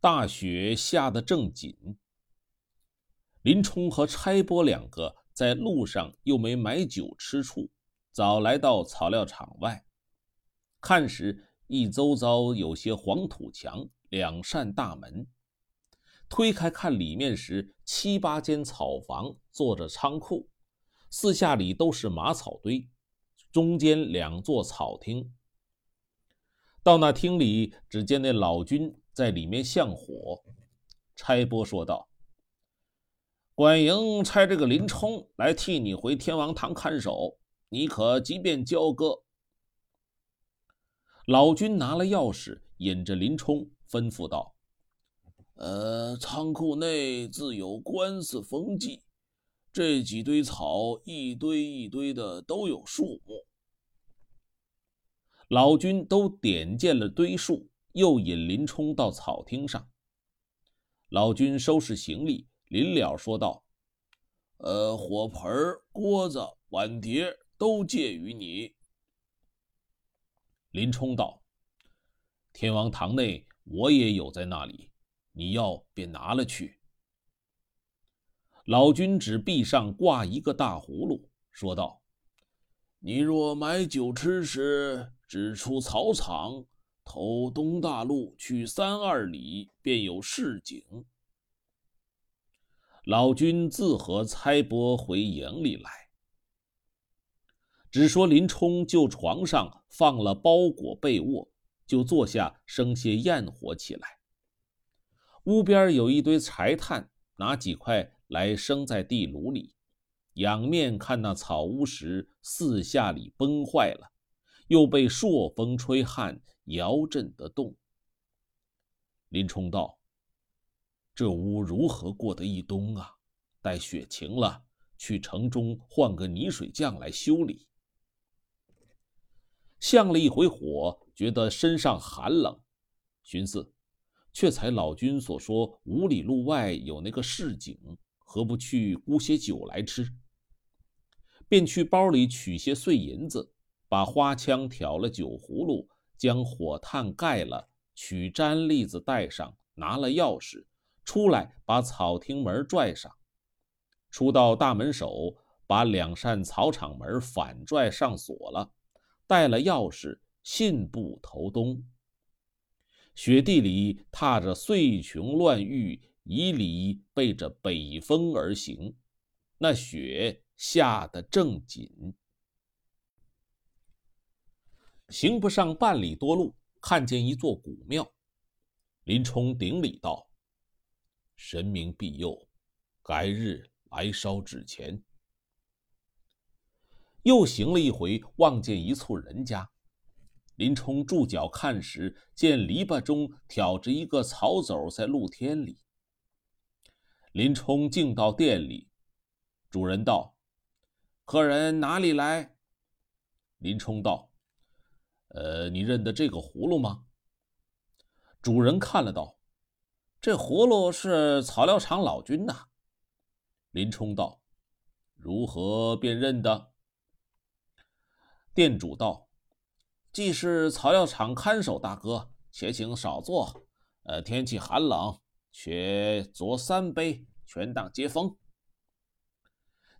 大雪下得正紧。林冲和差拨两个在路上又没买酒吃处，早来到草料场外。看时，一周遭有些黄土墙，两扇大门。推开看里面时，七八间草房做着仓库，四下里都是马草堆，中间两座草厅。到那厅里，只见那老君在里面向火。差拨说道。管营差这个林冲来替你回天王堂看守，你可即便交割。老君拿了钥匙，引着林冲，吩咐道：“呃，仓库内自有官司封记，这几堆草一堆一堆的都有数目。”老君都点见了堆数，又引林冲到草厅上。老君收拾行李。临了说道：“呃，火盆、锅子、碗碟都借于你。”林冲道：“天王堂内我也有在那里，你要便拿了去。”老君指壁上挂一个大葫芦，说道：“你若买酒吃时，只出草场，投东大路去三二里，便有市井。”老君自和差拨回营里来，只说林冲就床上放了包裹被窝，就坐下生些焰火起来。屋边有一堆柴炭，拿几块来生在地炉里，仰面看那草屋时，四下里崩坏了，又被朔风吹撼，摇震得动。林冲道。这屋如何过得一冬啊？待雪晴了，去城中换个泥水匠来修理。向了一回火，觉得身上寒冷，寻思，却才老君所说五里路外有那个市井，何不去沽些酒来吃？便去包里取些碎银子，把花枪挑了酒葫芦，将火炭盖了，取毡栗子带上，拿了钥匙。出来，把草厅门拽上；出到大门首，把两扇草场门反拽上锁了，带了钥匙，信步投东。雪地里踏着碎琼乱玉，以里背着北风而行。那雪下得正紧，行不上半里多路，看见一座古庙，林冲顶礼道。神明庇佑，改日来烧纸钱。又行了一回，望见一簇人家。林冲住脚看时，见篱笆中挑着一个草帚在露天里。林冲进到店里，主人道：“客人哪里来？”林冲道：“呃，你认得这个葫芦吗？”主人看了道。这葫芦是草料场老君呐。林冲道：“如何辨认的？”店主道：“既是草料场看守大哥，且请少坐。呃，天气寒冷，且酌三杯，全当接风。”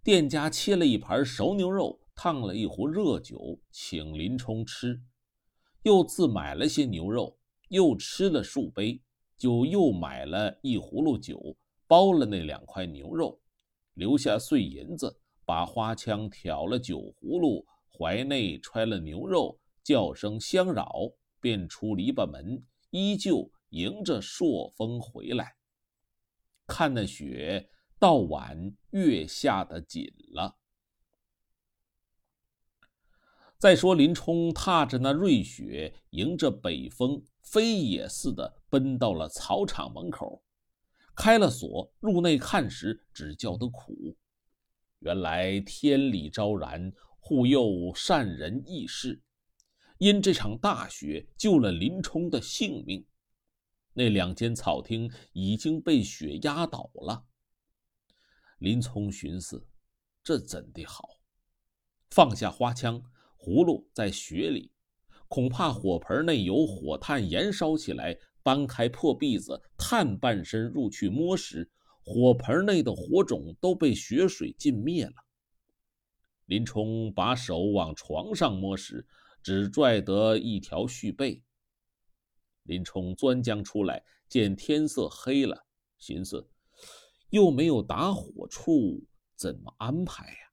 店家切了一盘熟牛肉，烫了一壶热酒，请林冲吃，又自买了些牛肉，又吃了数杯。就又买了一葫芦酒，包了那两块牛肉，留下碎银子，把花枪挑了酒葫芦，怀内揣了牛肉，叫声相扰，便出篱笆门，依旧迎着朔风回来。看那雪，到晚越下得紧了。再说林冲踏着那瑞雪，迎着北风。飞也似的奔到了草场门口，开了锁，入内看时，只叫得苦。原来天理昭然，护佑善人义士，因这场大雪救了林冲的性命。那两间草厅已经被雪压倒了。林冲寻思，这怎的好？放下花枪，葫芦在雪里。恐怕火盆内有火炭燃烧起来，搬开破壁子，探半身入去摸时，火盆内的火种都被雪水浸灭了。林冲把手往床上摸时，只拽得一条絮被。林冲钻将出来，见天色黑了，寻思又没有打火处，怎么安排呀？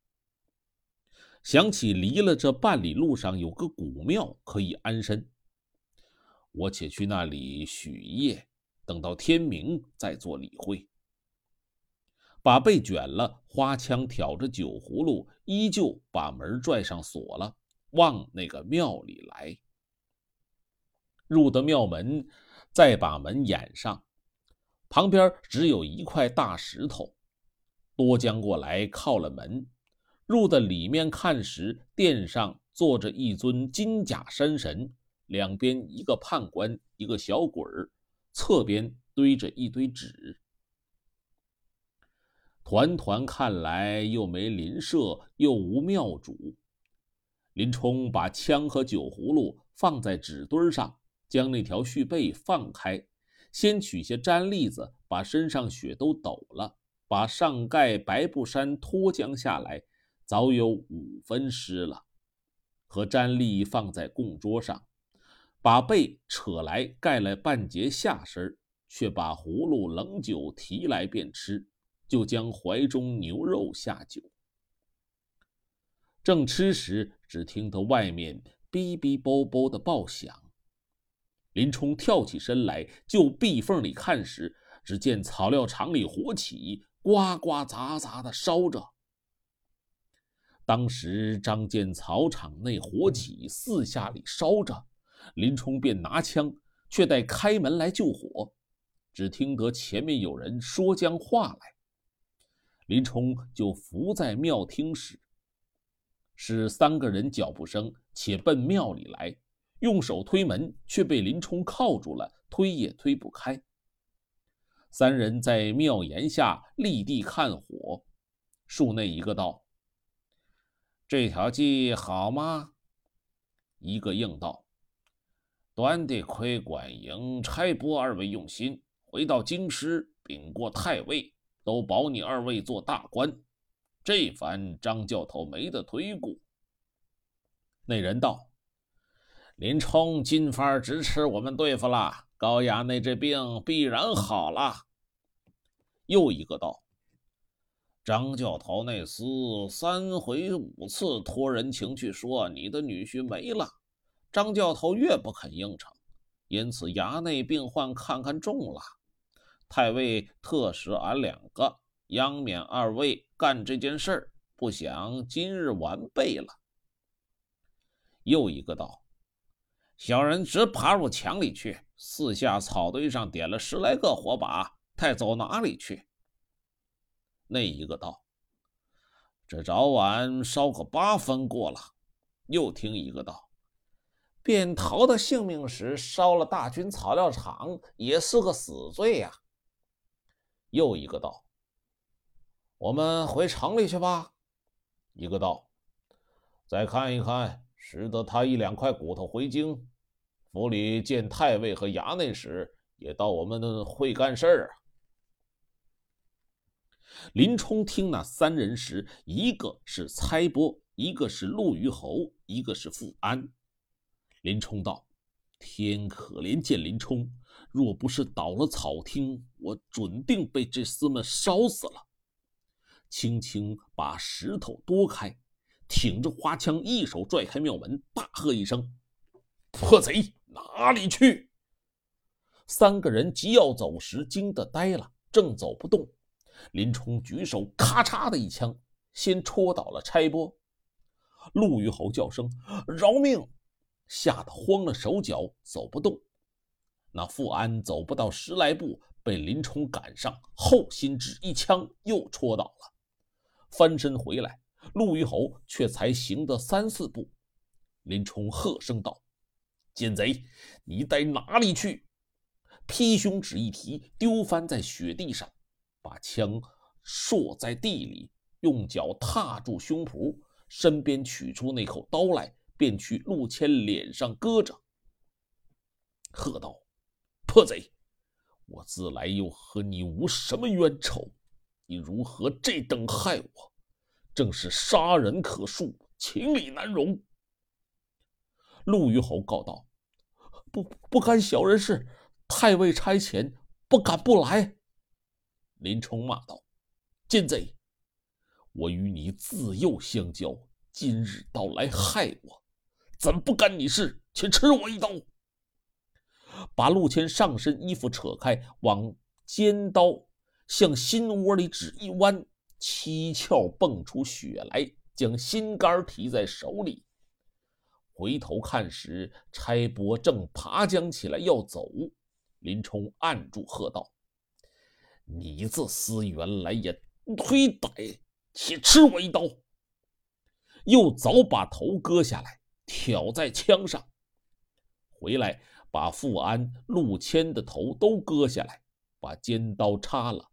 想起离了这半里路上有个古庙可以安身，我且去那里许夜，等到天明再做理会。把被卷了，花枪挑着酒葫芦，依旧把门拽上锁了，往那个庙里来。入得庙门，再把门掩上，旁边只有一块大石头，多将过来靠了门。入的里面看时，殿上坐着一尊金甲山神，两边一个判官，一个小鬼儿，侧边堆着一堆纸。团团看来，又没邻舍，又无庙主。林冲把枪和酒葫芦放在纸堆上，将那条絮被放开，先取些毡栗子，把身上血都抖了，把上盖白布衫脱将下来，早有五分湿了，和毡栗放在供桌上，把被扯来盖了半截下身，却把葫芦冷酒提来便吃。就将怀中牛肉下酒，正吃时，只听得外面哔哔啵啵的爆响。林冲跳起身来，就壁缝里看时，只见草料场里火起，呱呱杂杂的烧着。当时张见草场内火起，四下里烧着，林冲便拿枪，却待开门来救火，只听得前面有人说将话来。林冲就伏在庙厅时，是三个人脚步声，且奔庙里来，用手推门，却被林冲铐住了，推也推不开。三人在庙檐下立地看火，树内一个道：“这条计好吗？”一个应道：“端得亏管营、差拨二位用心，回到京师禀过太尉。”都保你二位做大官，这番张教头没得推过。那人道：“林冲金番支持我们对付了，高衙内这病必然好了。”又一个道：“张教头那厮三回五次托人情去说你的女婿没了，张教头越不肯应承，因此衙内病患看看重了。”太尉特使俺两个央免二位干这件事，不想今日完备了。又一个道：“小人直爬入墙里去，四下草堆上点了十来个火把，太走哪里去？”那一个道：“这早晚烧个八分过了。”又听一个道：“便逃的性命时，烧了大军草料场，也是个死罪呀。”又一个道：“我们回城里去吧。”一个道：“再看一看，拾得他一两块骨头回京，府里见太尉和衙内时，也到我们会干事儿啊。”林冲听那三人时，一个是猜波，一个是陆虞侯，一个是富安。林冲道：“天可怜见林冲。”若不是倒了草厅，我准定被这厮们烧死了。轻轻把石头拨开，挺着花枪，一手拽开庙门，大喝一声：“破贼，哪里去？”三个人急要走时，惊得呆了，正走不动。林冲举手，咔嚓的一枪，先戳倒了差拨。陆虞侯叫声：“饶命！”吓得慌了手脚，走不动。那富安走不到十来步，被林冲赶上，后心只一枪，又戳倒了。翻身回来，陆虞侯却才行得三四步。林冲喝声道：“奸贼，你待哪里去？”劈胸指一提，丢翻在雪地上，把枪竖在地里，用脚踏住胸脯，身边取出那口刀来，便去陆谦脸上搁着，喝道：“破贼！我自来又和你无什么冤仇，你如何这等害我？正是杀人可恕，情理难容。”陆虞侯告道：“不不干小人事，太尉差遣，不敢不来。”林冲骂道：“奸贼！我与你自幼相交，今日倒来害我，怎不干你事？且吃我一刀！”把陆谦上身衣服扯开，往尖刀向心窝里指一弯，七窍蹦出血来，将心肝提在手里。回头看时，差拨正爬将起来要走，林冲按住，喝道：“你自私，原来也忒歹，且吃我一刀！”又早把头割下来，挑在枪上。回来把富安、陆谦的头都割下来，把尖刀插了，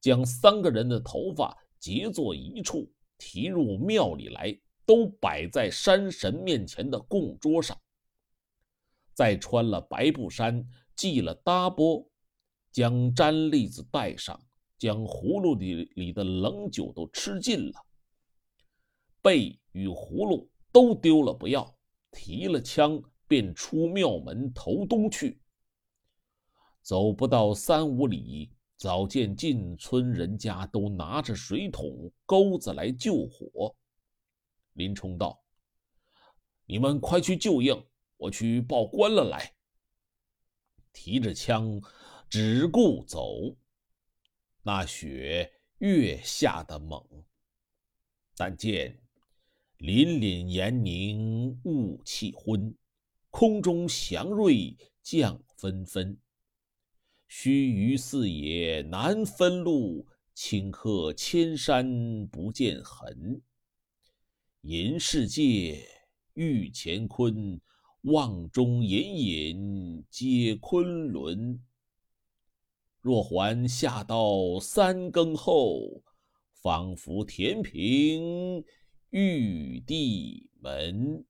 将三个人的头发结作一处，提入庙里来。都摆在山神面前的供桌上，再穿了白布衫，系了搭钵，将毡栗子带上，将葫芦里里的冷酒都吃尽了，被与葫芦都丢了不要，提了枪便出庙门投东去。走不到三五里，早见进村人家都拿着水桶、钩子来救火。林冲道：“你们快去救应，我去报官了。”来，提着枪，只顾走。那雪越下得猛，但见凛凛严凝，雾气昏，空中祥瑞降纷纷。须臾四野难分路，顷刻千山不见痕。银世界玉乾坤，望中隐隐皆昆仑。若还下到三更后，仿佛填平玉帝门。